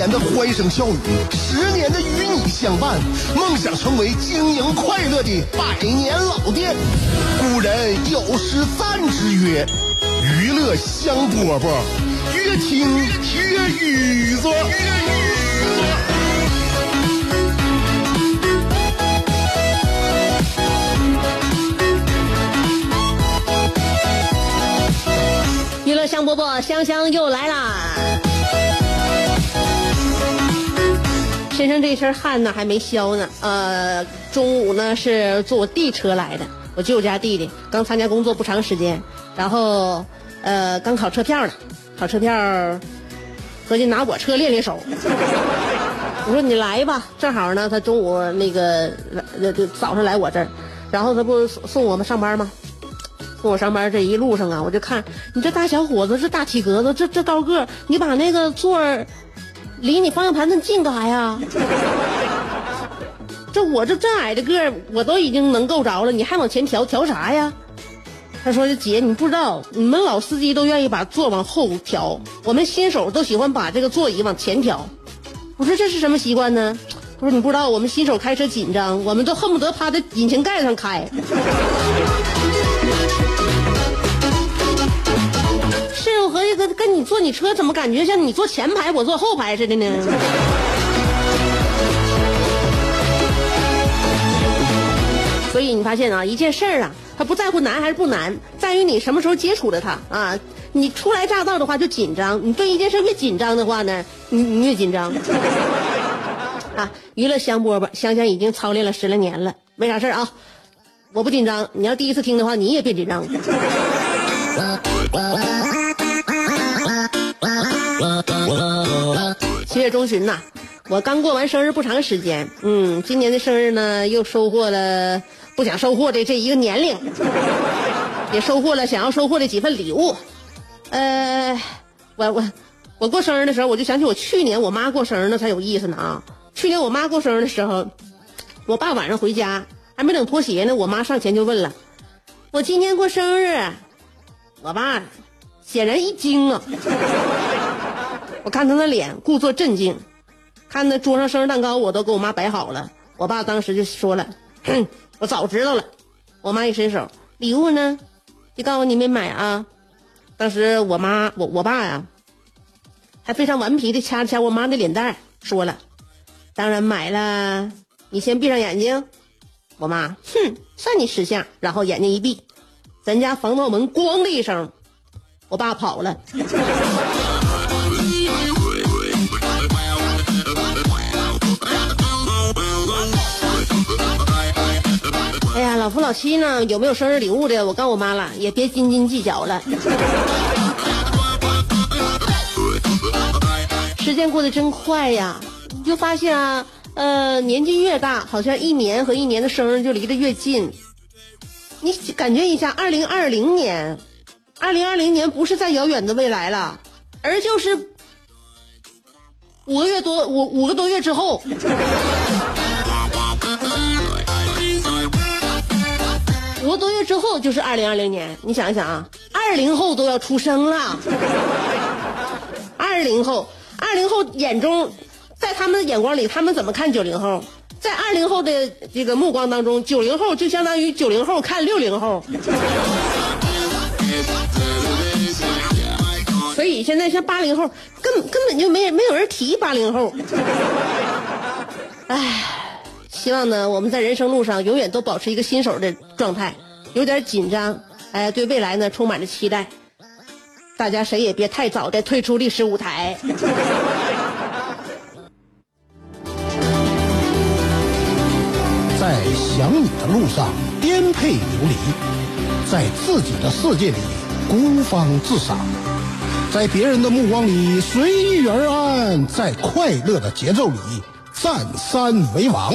年的欢声笑语，十年的与你相伴，梦想成为经营快乐的百年老店。古人有诗赞之曰：“娱乐香饽饽，越听越雨子。”娱乐香饽饽，香香又来啦！身上这身汗呢还没消呢。呃，中午呢是坐我弟车来的，我舅家弟弟刚参加工作不长时间，然后呃刚考车票呢，考车票，合计拿我车练练手。我说你来吧，正好呢，他中午那个来就早上来我这儿，然后他不送我们上班吗？送我上班这一路上啊，我就看你这大小伙子，这大体格子，这这高个，你把那个座儿离你方向盘那么近干啥呀？这我这这矮的个儿，我都已经能够着了，你还往前调调啥呀？他说：“姐，你不知道，你们老司机都愿意把座往后调，我们新手都喜欢把这个座椅往前调。”我说：“这是什么习惯呢？”他说：“你不知道，我们新手开车紧张，我们都恨不得趴在引擎盖上开。”这个跟你坐你车，怎么感觉像你坐前排，我坐后排似的呢？所以你发现啊，一件事儿啊，它不在乎难还是不难，在于你什么时候接触了它啊。你初来乍到的话就紧张，你对一件事越紧张的话呢，你你越紧张。啊，娱乐香饽饽，香香已经操练了十来年了，没啥事儿啊，我不紧张。你要第一次听的话，你也别紧张。七月中旬呐，我刚过完生日不长时间，嗯，今年的生日呢又收获了不想收获的这一个年龄，也收获了想要收获的几份礼物。呃，我我我过生日的时候，我就想起我去年我妈过生日那才有意思呢啊！去年我妈过生日的时候，我爸晚上回家还没等脱鞋呢，我妈上前就问了：“我今天过生日？”我爸显然一惊啊！我看他那脸，故作镇静，看那桌上生日蛋糕我都给我妈摆好了。我爸当时就说了：“哼，我早知道了。”我妈一伸手，礼物呢？就告诉我你没买啊？当时我妈我我爸呀，还非常顽皮的掐了掐我妈的脸蛋，说了：“当然买了。你先闭上眼睛。”我妈哼，算你识相。然后眼睛一闭。咱家防盗门咣的一声，我爸跑了。老夫老妻呢？有没有生日礼物的？我告我妈了，也别斤斤计较了。时间过得真快呀！你就发现啊，呃，年纪越大，好像一年和一年的生日就离得越近。你感觉一下，二零二零年，二零二零年不是在遥远的未来了，而就是五个月多五五个多月之后，一个多月之后就是二零二零年。你想一想啊，二零后都要出生了，二零后，二零后眼中，在他们的眼光里，他们怎么看九零后？在二零后的这个目光当中，九零后就相当于九零后看六零后，所以现在像八零后，根根本就没没有人提八零后。唉，希望呢我们在人生路上永远都保持一个新手的状态，有点紧张，哎，对未来呢充满着期待。大家谁也别太早的退出历史舞台。在想你的路上颠沛流离，在自己的世界里孤芳自赏，在别人的目光里随遇而安，在快乐的节奏里占山为王。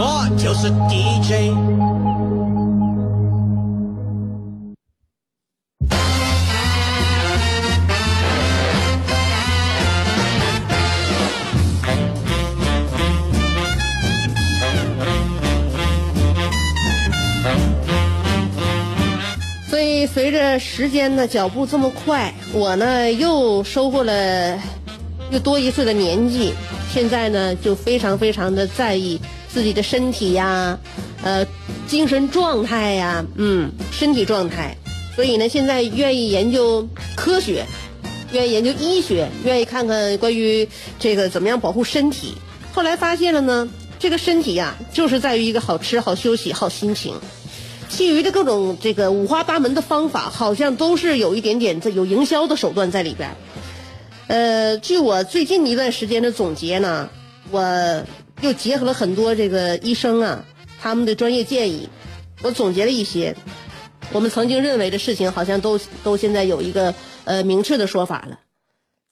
我就是 DJ。所以随着时间的脚步这么快，我呢又收获了又多一岁的年纪。现在呢就非常非常的在意自己的身体呀，呃，精神状态呀，嗯，身体状态。所以呢，现在愿意研究科学，愿意研究医学，愿意看看关于这个怎么样保护身体。后来发现了呢，这个身体呀，就是在于一个好吃、好休息、好心情。其余的各种这个五花八门的方法，好像都是有一点点这有营销的手段在里边儿。呃，据我最近一段时间的总结呢，我又结合了很多这个医生啊他们的专业建议，我总结了一些我们曾经认为的事情，好像都都现在有一个呃明确的说法了，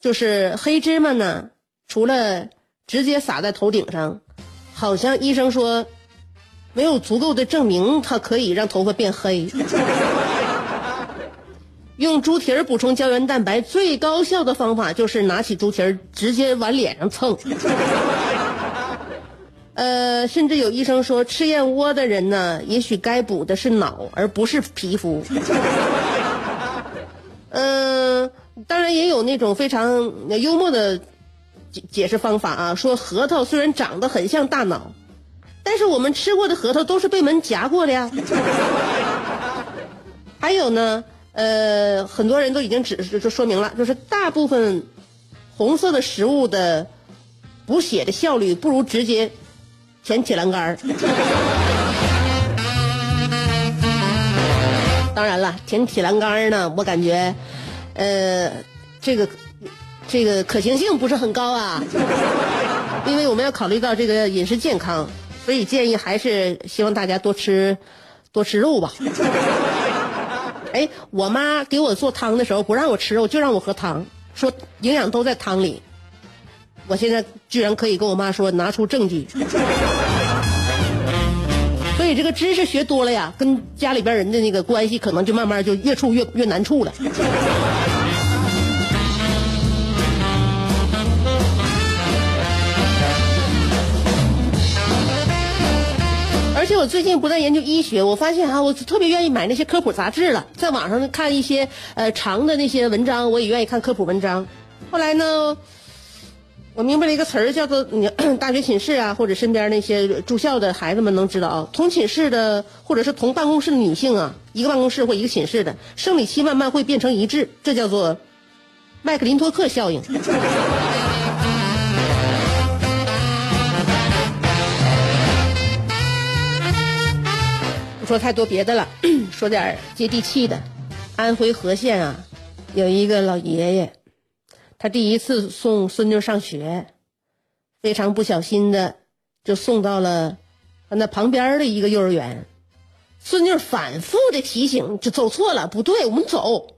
就是黑芝麻呢，除了直接撒在头顶上，好像医生说没有足够的证明它可以让头发变黑。用猪蹄儿补充胶原蛋白最高效的方法就是拿起猪蹄儿直接往脸上蹭。呃，甚至有医生说，吃燕窝的人呢，也许该补的是脑，而不是皮肤。嗯、当然也有那种非常幽默的解解释方法啊，说核桃虽然长得很像大脑，但是我们吃过的核桃都是被门夹过的呀。还有呢，呃，很多人都已经指就说明了，就是大部分红色的食物的补血的效率不如直接舔铁栏杆儿。当然了，舔铁栏杆儿呢，我感觉，呃，这个这个可行性不是很高啊，因为我们要考虑到这个饮食健康，所以建议还是希望大家多吃多吃肉吧。哎，我妈给我做汤的时候不让我吃肉，就让我喝汤，说营养都在汤里。我现在居然可以跟我妈说，拿出证据。所以这个知识学多了呀，跟家里边人的那个关系可能就慢慢就越处越越难处了。而且我最近不但研究医学，我发现哈、我特别愿意买那些科普杂志了，在网上看一些呃长的那些文章，我也愿意看科普文章。后来呢，我明白了一个词儿，叫做你 大学寝室啊，或者身边那些住校的孩子们能知道啊，同寝室的或者是同办公室的女性啊，一个办公室或一个寝室的生理期慢慢会变成一致，这叫做麦克林托克效应。不 说太多别的了，说点接地气的。安徽和县啊，有一个老爷爷，他第一次送孙女上学，非常不小心的就送到了他那旁边的一个幼儿园。孙女反复的提醒，就走错了，不对，我们走。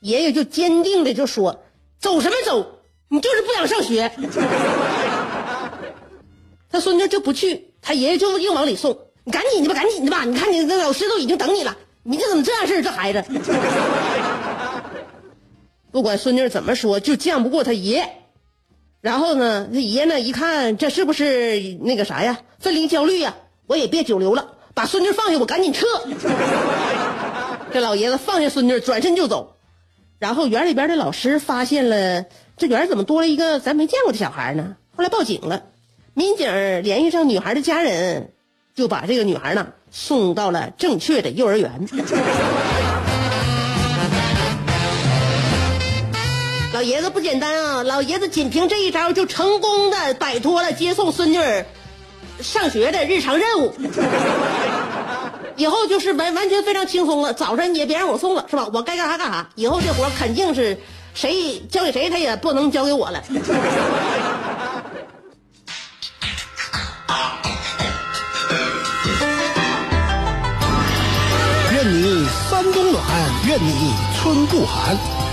爷爷就坚定的就说：“走什么走？你就是不想上学。”他孙女就不去，他爷爷就硬往里送。你赶紧的吧，赶紧的吧！你看你那老师都已经等你了，你这怎么这样式儿？这孩子，不管孙女怎么说，就犟不过他爷。然后呢，这爷呢一看，这是不是那个啥呀？分离焦虑呀？我也别久留了，把孙女放下，我赶紧撤。这老爷子放下孙女，转身就走。然后园里边的老师发现了，这园怎么多了一个咱没见过的小孩呢？后来报警了，民警联系上女孩的家人，就把这个女孩呢送到了正确的幼儿园。老爷子不简单啊！老爷子仅凭这一招就成功的摆脱了接送孙女儿上学的日常任务，以后就是完完全非常轻松了。早晨也别让我送了，是吧？我该干啥干啥。以后这活肯定是谁交给谁，他也不能交给我了。愿你山冬暖，愿你春不寒，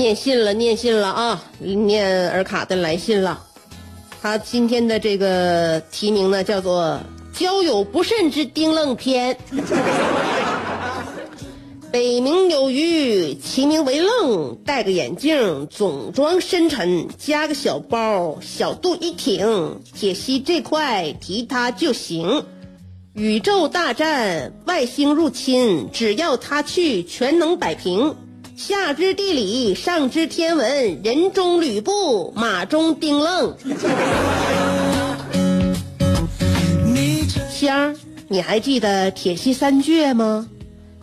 念信了，念信了啊！念尔卡的来信了。他今天的这个题名呢，叫做《交友不慎之丁愣篇》。北冥有鱼，其名为愣，戴个眼镜，总装深沉，加个小包，小肚一挺，铁西这块提他就行。宇宙大战，外星入侵，只要他去，全能摆平。下知地理，上知天文，人中吕布，马中丁愣。香儿，你还记得铁西三倔吗？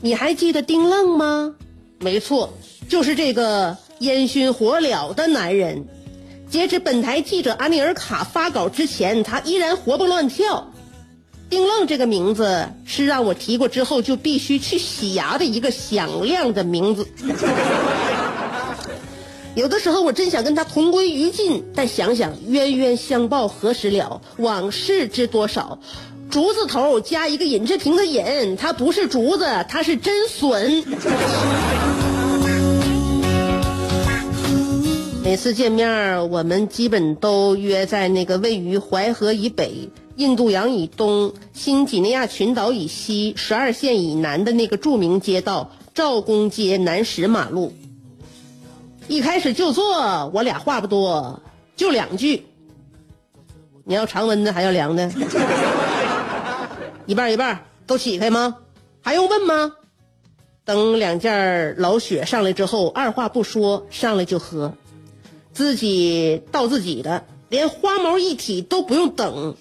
你还记得丁愣吗？没错，就是这个烟熏火燎的男人。截止本台记者阿尼尔卡发稿之前，他依然活蹦乱跳。丁愣这个名字是让我提过之后就必须去洗牙的一个响亮的名字。有的时候我真想跟他同归于尽，但想想冤冤相报何时了，往事知多少。竹字头加一个尹志平的尹，他不是竹子，他是真笋。每次见面，我们基本都约在那个位于淮河以北、印度洋以东、新几内亚群岛以西、十二线以南的那个著名街道赵公街南十马路。一开始就坐，我俩话不多，就两句。你要常温的还要凉的？一半一半，都起开吗？还用问吗？等两件老雪上来之后，二话不说，上来就喝。自己倒自己的，连花毛一体都不用等。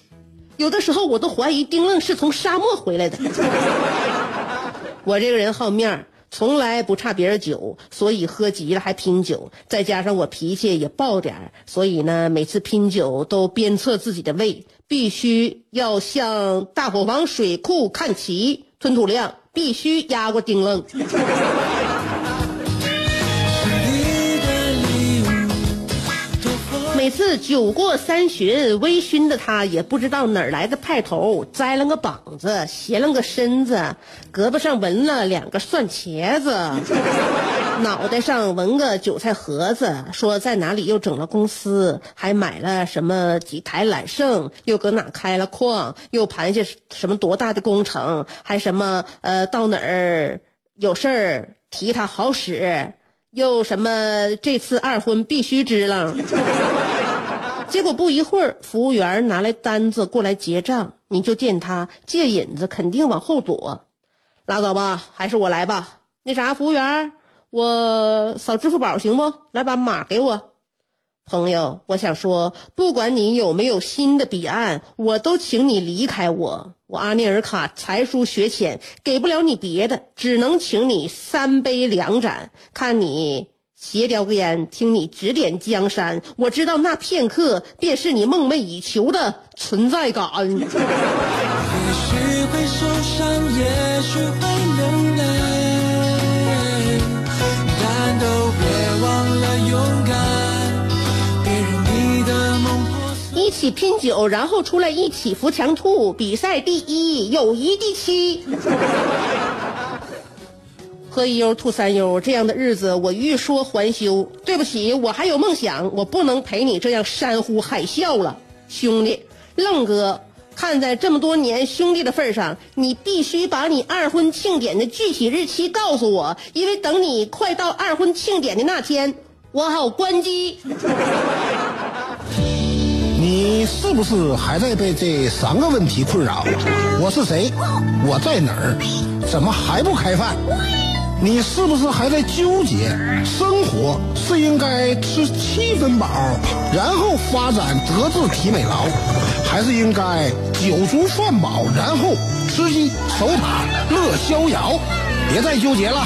有的时候我都怀疑丁愣是从沙漠回来的。我这个人好面儿，从来不差别人酒，所以喝急了还拼酒。再加上我脾气也暴点儿，所以呢，每次拼酒都鞭策自己的胃，必须要向大伙房水库看齐，吞吐量必须压过丁愣。每次酒过三巡，微醺的他也不知道哪儿来的派头，栽了个膀子，斜了个身子，胳膊上纹了两个蒜茄子，脑袋上纹个韭菜盒子，说在哪里又整了公司，还买了什么几台揽胜，又搁哪开了矿，又盘下什么多大的工程，还什么呃到哪儿有事儿提他好使。又什么？这次二婚必须支棱。结果不一会儿，服务员拿来单子过来结账，你就见他借引子，肯定往后躲。拉倒吧，还是我来吧。那啥，服务员，我扫支付宝行不？来把码给我。朋友，我想说，不管你有没有新的彼岸，我都请你离开我。我阿涅尔卡才疏学浅，给不了你别的，只能请你三杯两盏，看你斜叼个烟，听你指点江山。我知道那片刻，便是你梦寐以求的存在感。也许会受伤，也许会流泪，但都别忘了勇敢，别让你的梦。一起拼酒，然后出来一起扶墙吐，比赛第一，友谊第七。喝一悠吐三悠，这样的日子我欲说还休。对不起，我还有梦想，我不能陪你这样山呼海啸了，兄弟，愣哥。看在这么多年兄弟的份上，你必须把你二婚庆典的具体日期告诉我，因为等你快到二婚庆典的那天，我好关机。你是不是还在被这三个问题困扰？我是谁？我在哪儿？怎么还不开饭？你是不是还在纠结？生活是应该吃七分饱，然后发展德智体美劳，还是应该酒足饭饱，然后吃鸡守塔乐逍遥？别再纠结了，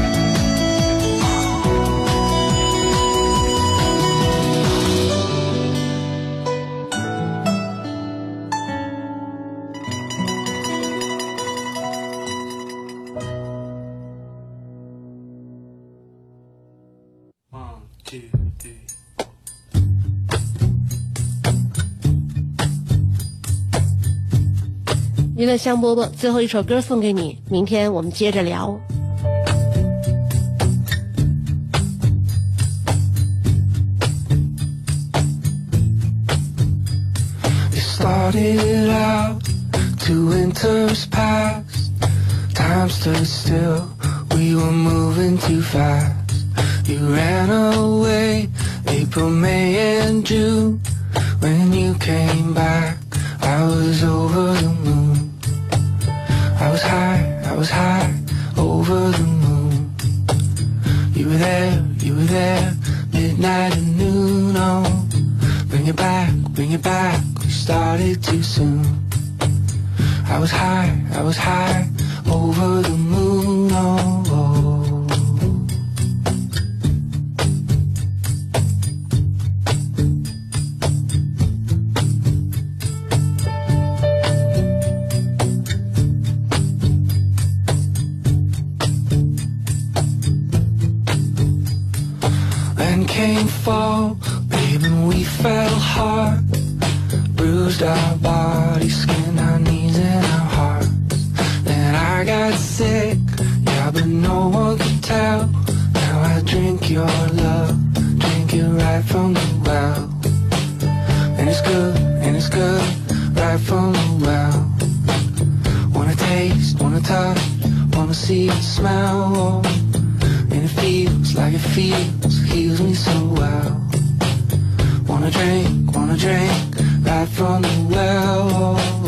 娱乐香饽饽，最后一首歌送给你，明天我们接着聊。It started out two winters past. Time stood still, we were moving too fast. You ran away, April, May, and June. When you came back, I was over the moon. I was high, I was high, over the moon. You were there, you were there, midnight and noon oh Bring it back, bring it back, we started too soon. I was high, I was high, over the moon, oh. Fall, and we fell hard. Bruised our bodies, skinned our knees and our hearts. Then I got sick, yeah, but no one could tell. Now I drink your love, drink it right from the well. And it's good, and it's good, right from the well. Wanna taste, wanna touch, wanna see and smell. Like it feels, heals me so well. Wanna drink, wanna drink, right from the well.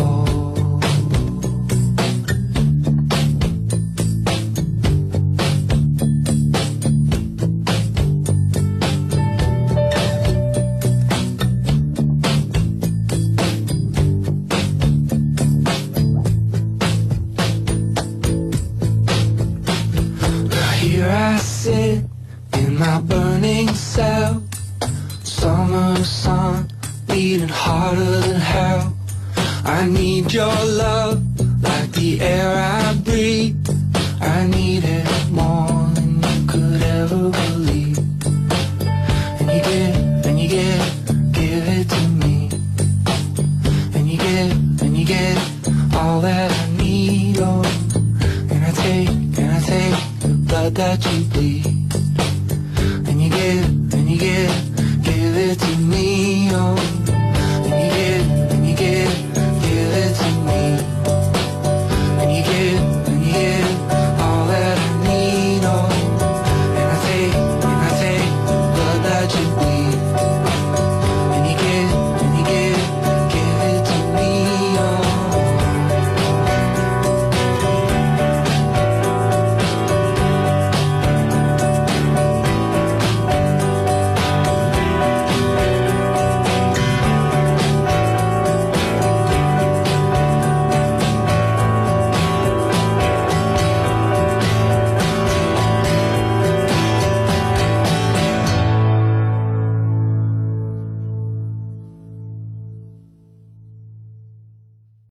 Need your love like the air I breathe. I need it more than you could ever believe. And you give, and you give, give it to me. And you give, and you give all that I need. Oh, and I take, and I take the blood that you bleed.